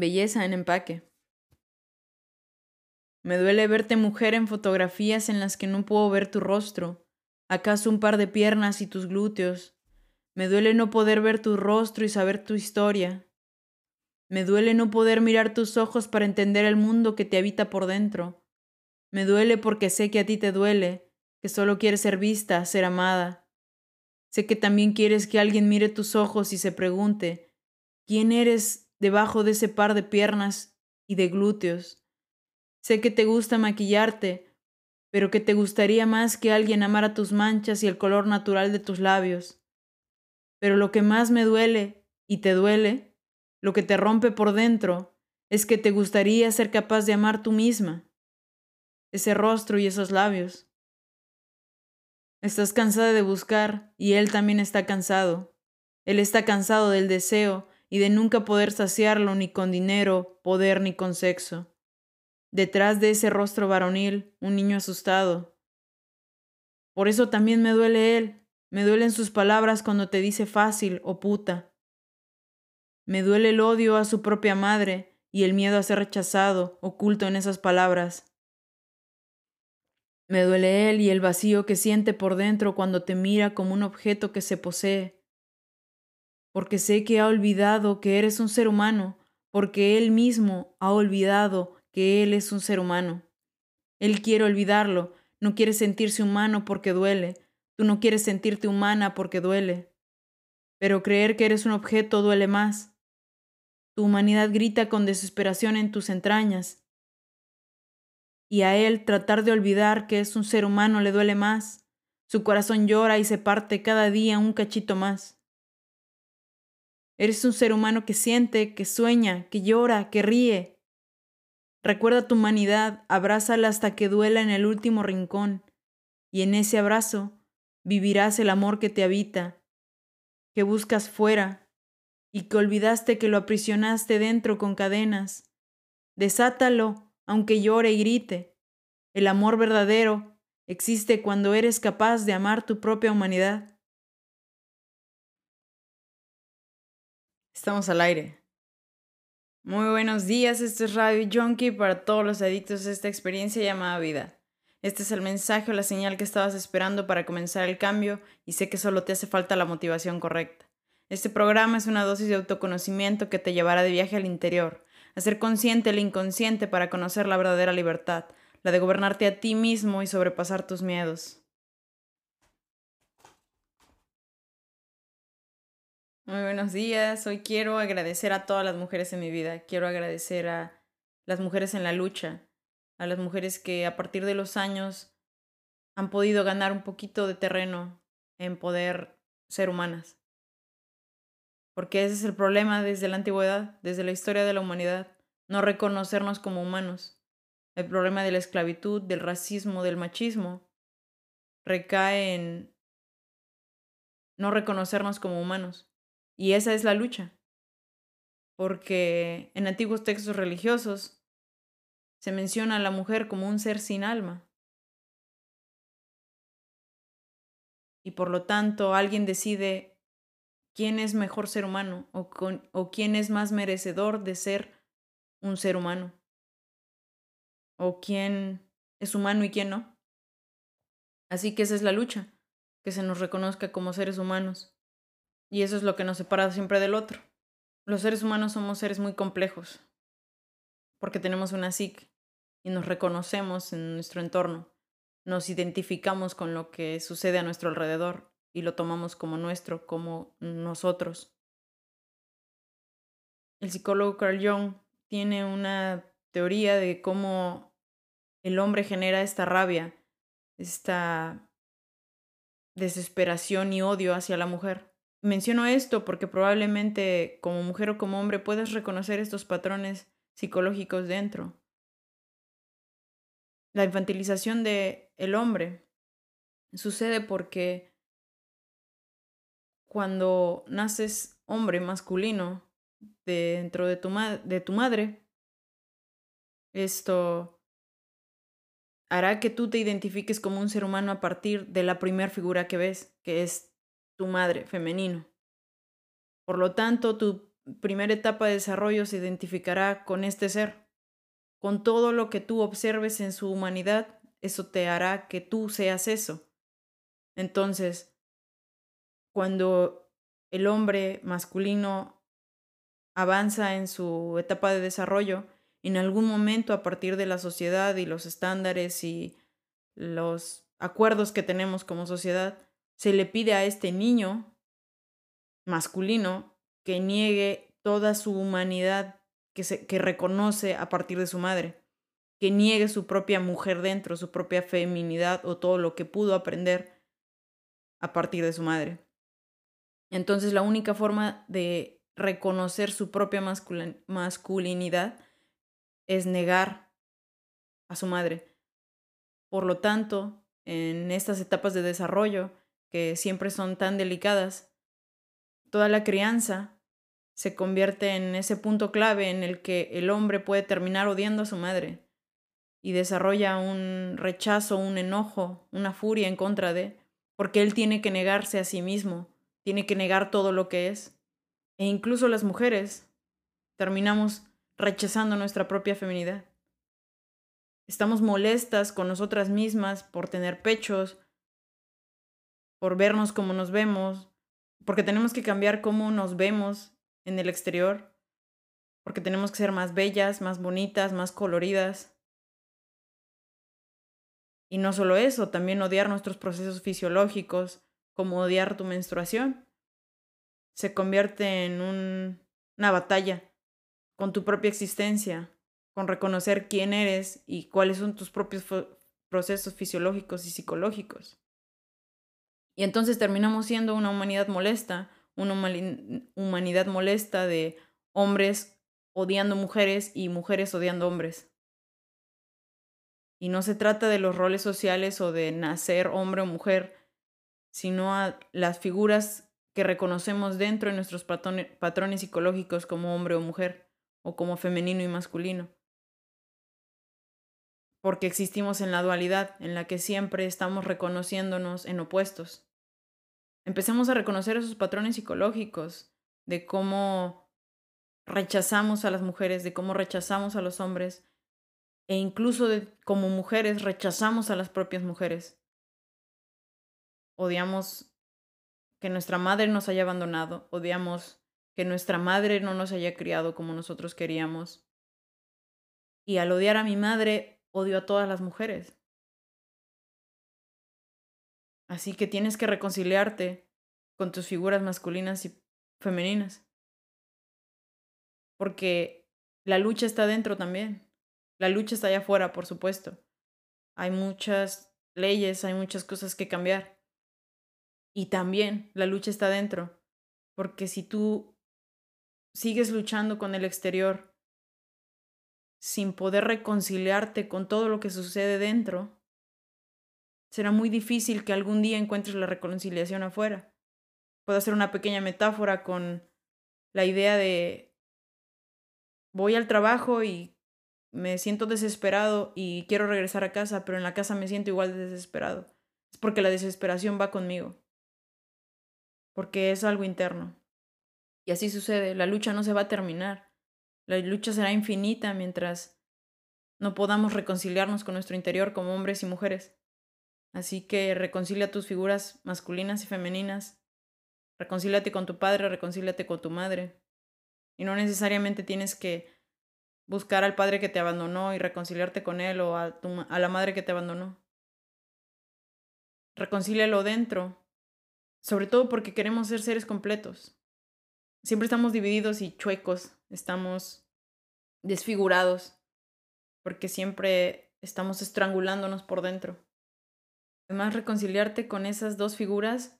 Belleza en empaque. Me duele verte mujer en fotografías en las que no puedo ver tu rostro, acaso un par de piernas y tus glúteos. Me duele no poder ver tu rostro y saber tu historia. Me duele no poder mirar tus ojos para entender el mundo que te habita por dentro. Me duele porque sé que a ti te duele, que solo quieres ser vista, ser amada. Sé que también quieres que alguien mire tus ojos y se pregunte, ¿quién eres debajo de ese par de piernas y de glúteos? Sé que te gusta maquillarte, pero que te gustaría más que alguien amara tus manchas y el color natural de tus labios. Pero lo que más me duele, y te duele, lo que te rompe por dentro, es que te gustaría ser capaz de amar tú misma, ese rostro y esos labios. Estás cansada de buscar y él también está cansado. Él está cansado del deseo y de nunca poder saciarlo ni con dinero, poder ni con sexo. Detrás de ese rostro varonil, un niño asustado. Por eso también me duele él, me duelen sus palabras cuando te dice fácil o puta. Me duele el odio a su propia madre y el miedo a ser rechazado, oculto en esas palabras. Me duele él y el vacío que siente por dentro cuando te mira como un objeto que se posee. Porque sé que ha olvidado que eres un ser humano, porque él mismo ha olvidado que él es un ser humano. Él quiere olvidarlo, no quiere sentirse humano porque duele, tú no quieres sentirte humana porque duele. Pero creer que eres un objeto duele más. Tu humanidad grita con desesperación en tus entrañas, y a él tratar de olvidar que es un ser humano le duele más. Su corazón llora y se parte cada día un cachito más. Eres un ser humano que siente, que sueña, que llora, que ríe. Recuerda tu humanidad, abrázala hasta que duela en el último rincón, y en ese abrazo vivirás el amor que te habita, que buscas fuera, y que olvidaste que lo aprisionaste dentro con cadenas. Desátalo aunque llore y grite. El amor verdadero existe cuando eres capaz de amar tu propia humanidad. Estamos al aire. Muy buenos días, este es Radio Junkie para todos los adictos a esta experiencia llamada vida. Este es el mensaje o la señal que estabas esperando para comenzar el cambio y sé que solo te hace falta la motivación correcta. Este programa es una dosis de autoconocimiento que te llevará de viaje al interior, hacer consciente el inconsciente para conocer la verdadera libertad, la de gobernarte a ti mismo y sobrepasar tus miedos. Muy buenos días, hoy quiero agradecer a todas las mujeres en mi vida, quiero agradecer a las mujeres en la lucha, a las mujeres que a partir de los años han podido ganar un poquito de terreno en poder ser humanas porque ese es el problema desde la antigüedad, desde la historia de la humanidad, no reconocernos como humanos. El problema de la esclavitud, del racismo, del machismo, recae en no reconocernos como humanos. Y esa es la lucha, porque en antiguos textos religiosos se menciona a la mujer como un ser sin alma. Y por lo tanto alguien decide quién es mejor ser humano o, o quién es más merecedor de ser un ser humano. O quién es humano y quién no. Así que esa es la lucha, que se nos reconozca como seres humanos. Y eso es lo que nos separa siempre del otro. Los seres humanos somos seres muy complejos, porque tenemos una psique y nos reconocemos en nuestro entorno, nos identificamos con lo que sucede a nuestro alrededor y lo tomamos como nuestro, como nosotros. El psicólogo Carl Jung tiene una teoría de cómo el hombre genera esta rabia, esta desesperación y odio hacia la mujer. Menciono esto porque probablemente como mujer o como hombre puedes reconocer estos patrones psicológicos dentro. La infantilización de el hombre sucede porque cuando naces hombre masculino dentro de tu, de tu madre, esto hará que tú te identifiques como un ser humano a partir de la primera figura que ves, que es tu madre femenino. Por lo tanto, tu primera etapa de desarrollo se identificará con este ser. Con todo lo que tú observes en su humanidad, eso te hará que tú seas eso. Entonces, cuando el hombre masculino avanza en su etapa de desarrollo, en algún momento a partir de la sociedad y los estándares y los acuerdos que tenemos como sociedad, se le pide a este niño masculino que niegue toda su humanidad que, se, que reconoce a partir de su madre, que niegue su propia mujer dentro, su propia feminidad o todo lo que pudo aprender a partir de su madre. Entonces la única forma de reconocer su propia masculinidad es negar a su madre. Por lo tanto, en estas etapas de desarrollo, que siempre son tan delicadas, toda la crianza se convierte en ese punto clave en el que el hombre puede terminar odiando a su madre y desarrolla un rechazo, un enojo, una furia en contra de, porque él tiene que negarse a sí mismo, tiene que negar todo lo que es. E incluso las mujeres terminamos rechazando nuestra propia feminidad. Estamos molestas con nosotras mismas por tener pechos, por vernos como nos vemos, porque tenemos que cambiar cómo nos vemos en el exterior, porque tenemos que ser más bellas, más bonitas, más coloridas. Y no solo eso, también odiar nuestros procesos fisiológicos, como odiar tu menstruación. Se convierte en un, una batalla con tu propia existencia, con reconocer quién eres y cuáles son tus propios procesos fisiológicos y psicológicos. Y entonces terminamos siendo una humanidad molesta, una humanidad molesta de hombres odiando mujeres y mujeres odiando hombres. Y no se trata de los roles sociales o de nacer hombre o mujer, sino a las figuras que reconocemos dentro de nuestros patrones psicológicos como hombre o mujer, o como femenino y masculino. Porque existimos en la dualidad, en la que siempre estamos reconociéndonos en opuestos. Empecemos a reconocer esos patrones psicológicos de cómo rechazamos a las mujeres, de cómo rechazamos a los hombres, e incluso de como mujeres rechazamos a las propias mujeres. Odiamos que nuestra madre nos haya abandonado, odiamos que nuestra madre no nos haya criado como nosotros queríamos. Y al odiar a mi madre, odio a todas las mujeres. Así que tienes que reconciliarte con tus figuras masculinas y femeninas. Porque la lucha está dentro también. La lucha está allá afuera, por supuesto. Hay muchas leyes, hay muchas cosas que cambiar. Y también la lucha está dentro. Porque si tú sigues luchando con el exterior sin poder reconciliarte con todo lo que sucede dentro, será muy difícil que algún día encuentres la reconciliación afuera. Puedo hacer una pequeña metáfora con la idea de voy al trabajo y me siento desesperado y quiero regresar a casa, pero en la casa me siento igual de desesperado. Es porque la desesperación va conmigo. Porque es algo interno. Y así sucede, la lucha no se va a terminar. La lucha será infinita mientras no podamos reconciliarnos con nuestro interior como hombres y mujeres. Así que reconcilia tus figuras masculinas y femeninas. Reconcíliate con tu padre, reconcíliate con tu madre. Y no necesariamente tienes que buscar al padre que te abandonó y reconciliarte con él o a, a la madre que te abandonó. Reconcílialo dentro, sobre todo porque queremos ser seres completos. Siempre estamos divididos y chuecos, estamos desfigurados, porque siempre estamos estrangulándonos por dentro. Además, reconciliarte con esas dos figuras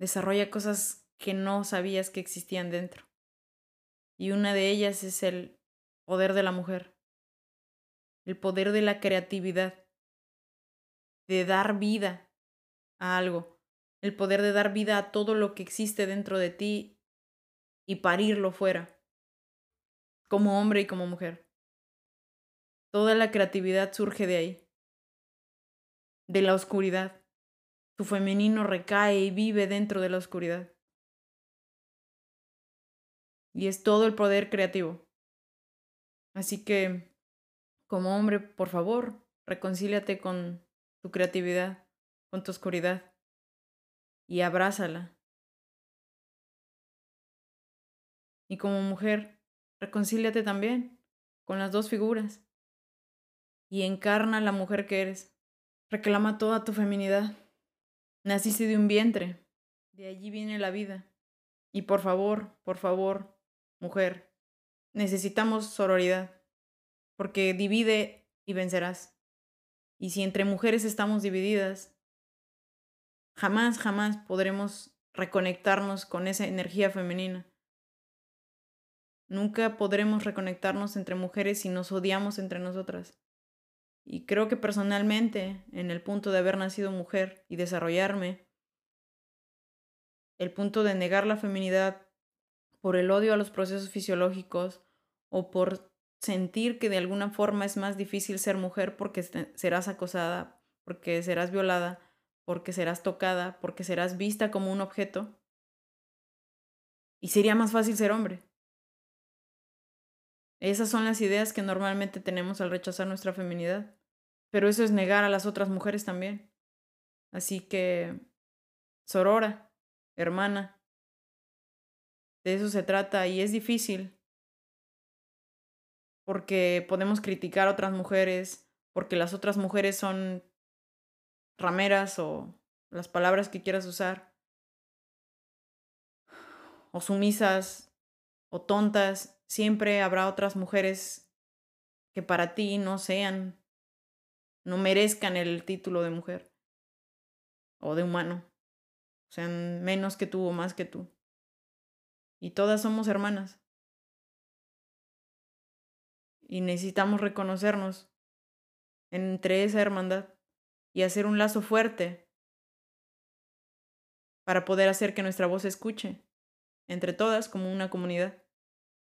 desarrolla cosas que no sabías que existían dentro. Y una de ellas es el poder de la mujer, el poder de la creatividad, de dar vida a algo, el poder de dar vida a todo lo que existe dentro de ti y parirlo fuera, como hombre y como mujer. Toda la creatividad surge de ahí de la oscuridad. Tu femenino recae y vive dentro de la oscuridad. Y es todo el poder creativo. Así que, como hombre, por favor, reconcíliate con tu creatividad, con tu oscuridad y abrázala. Y como mujer, reconcíliate también con las dos figuras y encarna la mujer que eres. Reclama toda tu feminidad. Naciste de un vientre, de allí viene la vida. Y por favor, por favor, mujer, necesitamos sororidad, porque divide y vencerás. Y si entre mujeres estamos divididas, jamás, jamás podremos reconectarnos con esa energía femenina. Nunca podremos reconectarnos entre mujeres si nos odiamos entre nosotras. Y creo que personalmente, en el punto de haber nacido mujer y desarrollarme, el punto de negar la feminidad por el odio a los procesos fisiológicos o por sentir que de alguna forma es más difícil ser mujer porque serás acosada, porque serás violada, porque serás tocada, porque serás vista como un objeto. Y sería más fácil ser hombre. Esas son las ideas que normalmente tenemos al rechazar nuestra feminidad. Pero eso es negar a las otras mujeres también. Así que, sorora, hermana, de eso se trata y es difícil porque podemos criticar a otras mujeres, porque las otras mujeres son rameras o las palabras que quieras usar, o sumisas o tontas, siempre habrá otras mujeres que para ti no sean, no merezcan el título de mujer o de humano, sean menos que tú o más que tú. Y todas somos hermanas. Y necesitamos reconocernos entre esa hermandad y hacer un lazo fuerte para poder hacer que nuestra voz se escuche entre todas como una comunidad.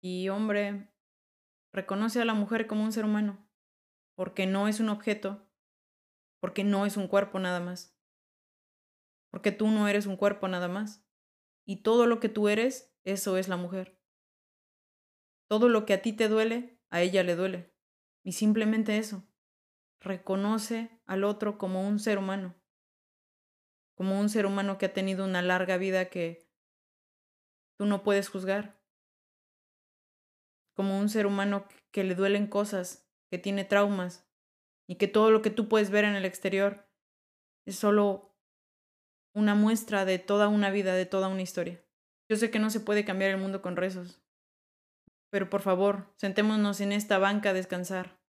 Y hombre, reconoce a la mujer como un ser humano, porque no es un objeto, porque no es un cuerpo nada más, porque tú no eres un cuerpo nada más, y todo lo que tú eres eso es la mujer. Todo lo que a ti te duele, a ella le duele. Y simplemente eso. Reconoce al otro como un ser humano. Como un ser humano que ha tenido una larga vida que tú no puedes juzgar. Como un ser humano que le duelen cosas, que tiene traumas y que todo lo que tú puedes ver en el exterior es solo una muestra de toda una vida, de toda una historia. Yo sé que no se puede cambiar el mundo con rezos. Pero por favor, sentémonos en esta banca a descansar,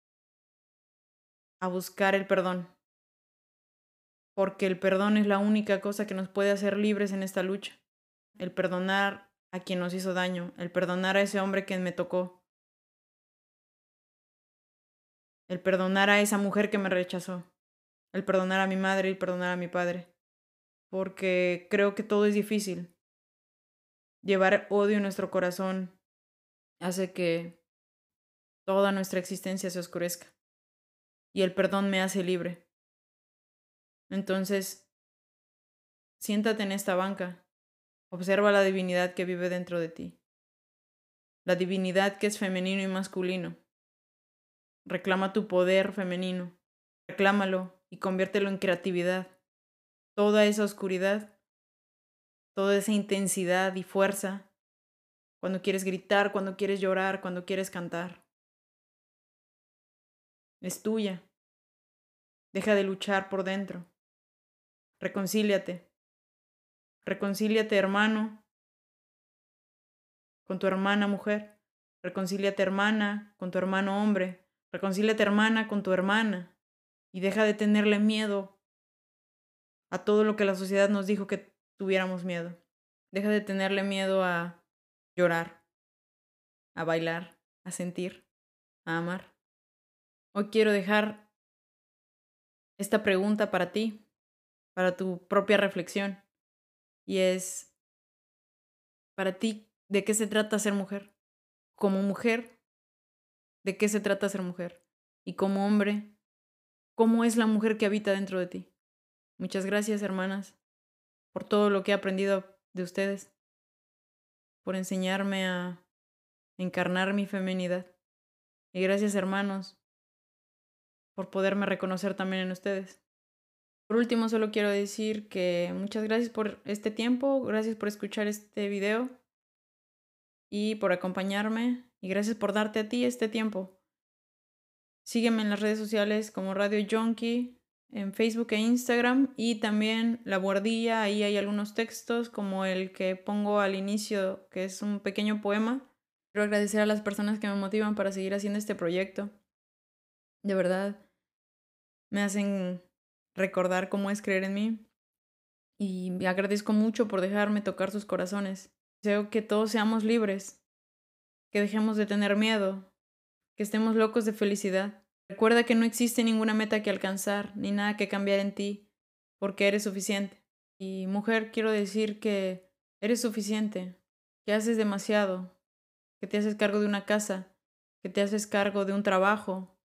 a buscar el perdón. Porque el perdón es la única cosa que nos puede hacer libres en esta lucha. El perdonar a quien nos hizo daño, el perdonar a ese hombre que me tocó, el perdonar a esa mujer que me rechazó, el perdonar a mi madre y perdonar a mi padre. Porque creo que todo es difícil, Llevar odio en nuestro corazón hace que toda nuestra existencia se oscurezca. Y el perdón me hace libre. Entonces, siéntate en esta banca. Observa la divinidad que vive dentro de ti. La divinidad que es femenino y masculino. Reclama tu poder femenino. Reclámalo y conviértelo en creatividad. Toda esa oscuridad toda esa intensidad y fuerza cuando quieres gritar, cuando quieres llorar, cuando quieres cantar. Es tuya. Deja de luchar por dentro. Reconcíliate. Reconcíliate, hermano, con tu hermana mujer. Reconcíliate, hermana, con tu hermano hombre. Reconcíliate, hermana, con tu hermana. Y deja de tenerle miedo a todo lo que la sociedad nos dijo que tuviéramos miedo. Deja de tenerle miedo a llorar, a bailar, a sentir, a amar. Hoy quiero dejar esta pregunta para ti, para tu propia reflexión. Y es, para ti, ¿de qué se trata ser mujer? Como mujer, ¿de qué se trata ser mujer? Y como hombre, ¿cómo es la mujer que habita dentro de ti? Muchas gracias, hermanas por todo lo que he aprendido de ustedes, por enseñarme a encarnar mi feminidad. Y gracias hermanos por poderme reconocer también en ustedes. Por último, solo quiero decir que muchas gracias por este tiempo, gracias por escuchar este video y por acompañarme y gracias por darte a ti este tiempo. Sígueme en las redes sociales como Radio Junkie, en Facebook e Instagram y también La Guardilla, ahí hay algunos textos como el que pongo al inicio, que es un pequeño poema. Quiero agradecer a las personas que me motivan para seguir haciendo este proyecto. De verdad, me hacen recordar cómo es creer en mí y agradezco mucho por dejarme tocar sus corazones. Deseo que todos seamos libres, que dejemos de tener miedo, que estemos locos de felicidad. Recuerda que no existe ninguna meta que alcanzar, ni nada que cambiar en ti, porque eres suficiente. Y mujer, quiero decir que eres suficiente, que haces demasiado, que te haces cargo de una casa, que te haces cargo de un trabajo,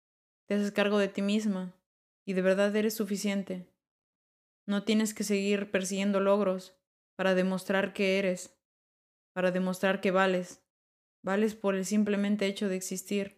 te haces cargo de ti misma, y de verdad eres suficiente. No tienes que seguir persiguiendo logros para demostrar que eres, para demostrar que vales. Vales por el simplemente hecho de existir